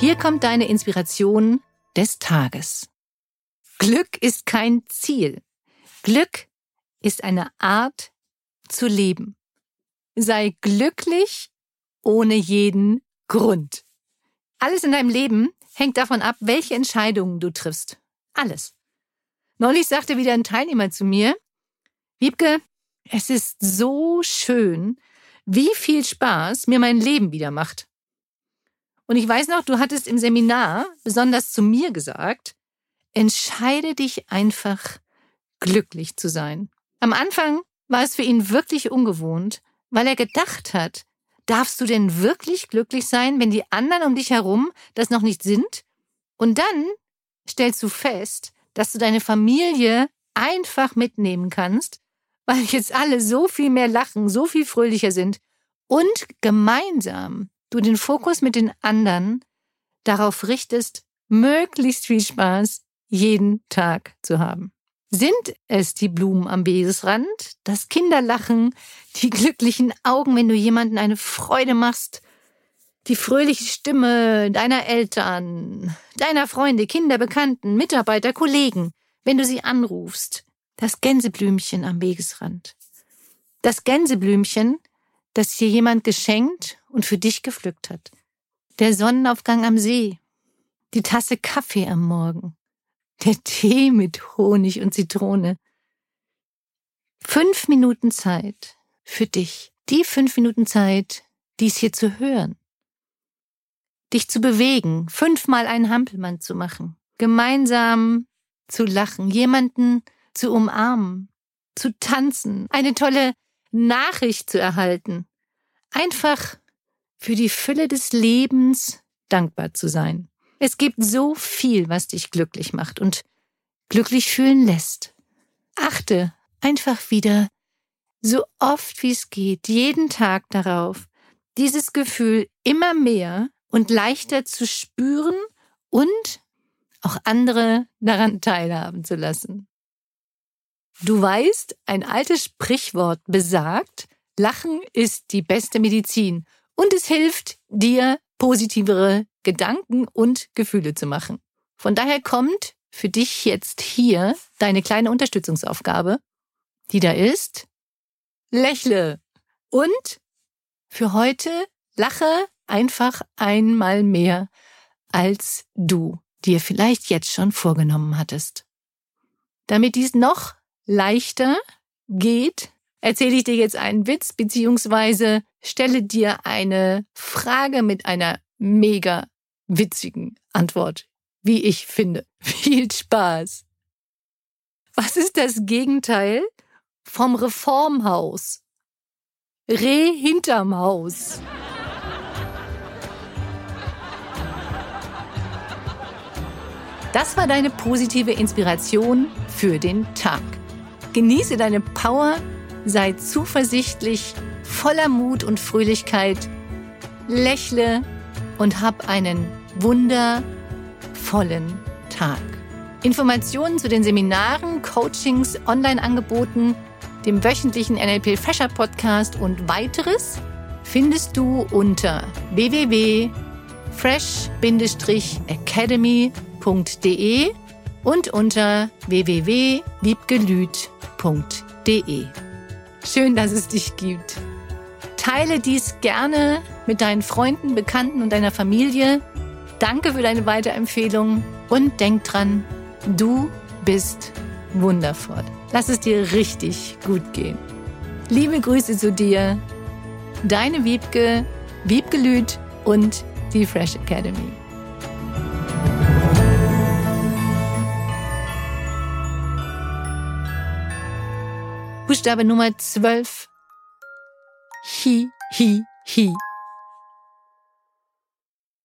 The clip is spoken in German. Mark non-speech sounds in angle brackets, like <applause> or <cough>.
Hier kommt deine Inspiration des Tages. Glück ist kein Ziel. Glück ist eine Art zu leben. Sei glücklich ohne jeden Grund. Alles in deinem Leben hängt davon ab, welche Entscheidungen du triffst. Alles. Neulich sagte wieder ein Teilnehmer zu mir, Wiebke, es ist so schön, wie viel Spaß mir mein Leben wieder macht. Und ich weiß noch, du hattest im Seminar besonders zu mir gesagt, entscheide dich einfach, glücklich zu sein. Am Anfang war es für ihn wirklich ungewohnt, weil er gedacht hat, darfst du denn wirklich glücklich sein, wenn die anderen um dich herum das noch nicht sind? Und dann stellst du fest, dass du deine Familie einfach mitnehmen kannst, weil jetzt alle so viel mehr lachen, so viel fröhlicher sind und gemeinsam du den Fokus mit den anderen darauf richtest, möglichst viel Spaß jeden Tag zu haben. Sind es die Blumen am Wegesrand, das Kinderlachen, die <laughs> glücklichen Augen, wenn du jemanden eine Freude machst, die fröhliche Stimme deiner Eltern, deiner Freunde, Kinder, Bekannten, Mitarbeiter, Kollegen, wenn du sie anrufst, das Gänseblümchen am Wegesrand. Das Gänseblümchen, das dir jemand geschenkt und für dich gepflückt hat. Der Sonnenaufgang am See, die Tasse Kaffee am Morgen, der Tee mit Honig und Zitrone. Fünf Minuten Zeit für dich. Die fünf Minuten Zeit, dies hier zu hören. Dich zu bewegen, fünfmal einen Hampelmann zu machen, gemeinsam zu lachen, jemanden zu umarmen, zu tanzen, eine tolle Nachricht zu erhalten. Einfach für die Fülle des Lebens dankbar zu sein. Es gibt so viel, was dich glücklich macht und glücklich fühlen lässt. Achte einfach wieder so oft wie es geht, jeden Tag darauf, dieses Gefühl immer mehr und leichter zu spüren und auch andere daran teilhaben zu lassen. Du weißt, ein altes Sprichwort besagt, Lachen ist die beste Medizin und es hilft dir, positivere Gedanken und Gefühle zu machen. Von daher kommt für dich jetzt hier deine kleine Unterstützungsaufgabe, die da ist. Lächle und für heute lache einfach einmal mehr, als du dir vielleicht jetzt schon vorgenommen hattest. Damit dies noch leichter geht, erzähle ich dir jetzt einen Witz beziehungsweise stelle dir eine Frage mit einer mega witzigen Antwort, wie ich finde. <laughs> Viel Spaß. Was ist das Gegenteil vom Reformhaus? Reh hinterm Haus. Das war deine positive Inspiration für den Tag. Genieße deine Power sei zuversichtlich, voller Mut und Fröhlichkeit lächle und hab einen wundervollen Tag. Informationen zu den Seminaren, Coachings, Online-Angeboten, dem wöchentlichen NLP Fresher Podcast und weiteres findest du unter www.fresh-academy.de und unter www.wiebgelüt.de. Schön, dass es dich gibt. Teile dies gerne mit deinen Freunden, Bekannten und deiner Familie. Danke für deine Weiterempfehlung und denk dran, du bist wundervoll. Lass es dir richtig gut gehen. Liebe Grüße zu dir, deine Wiebke, Wiebgelüt und die Fresh Academy. Buchstabe Nummer 12. 嘿嘿嘿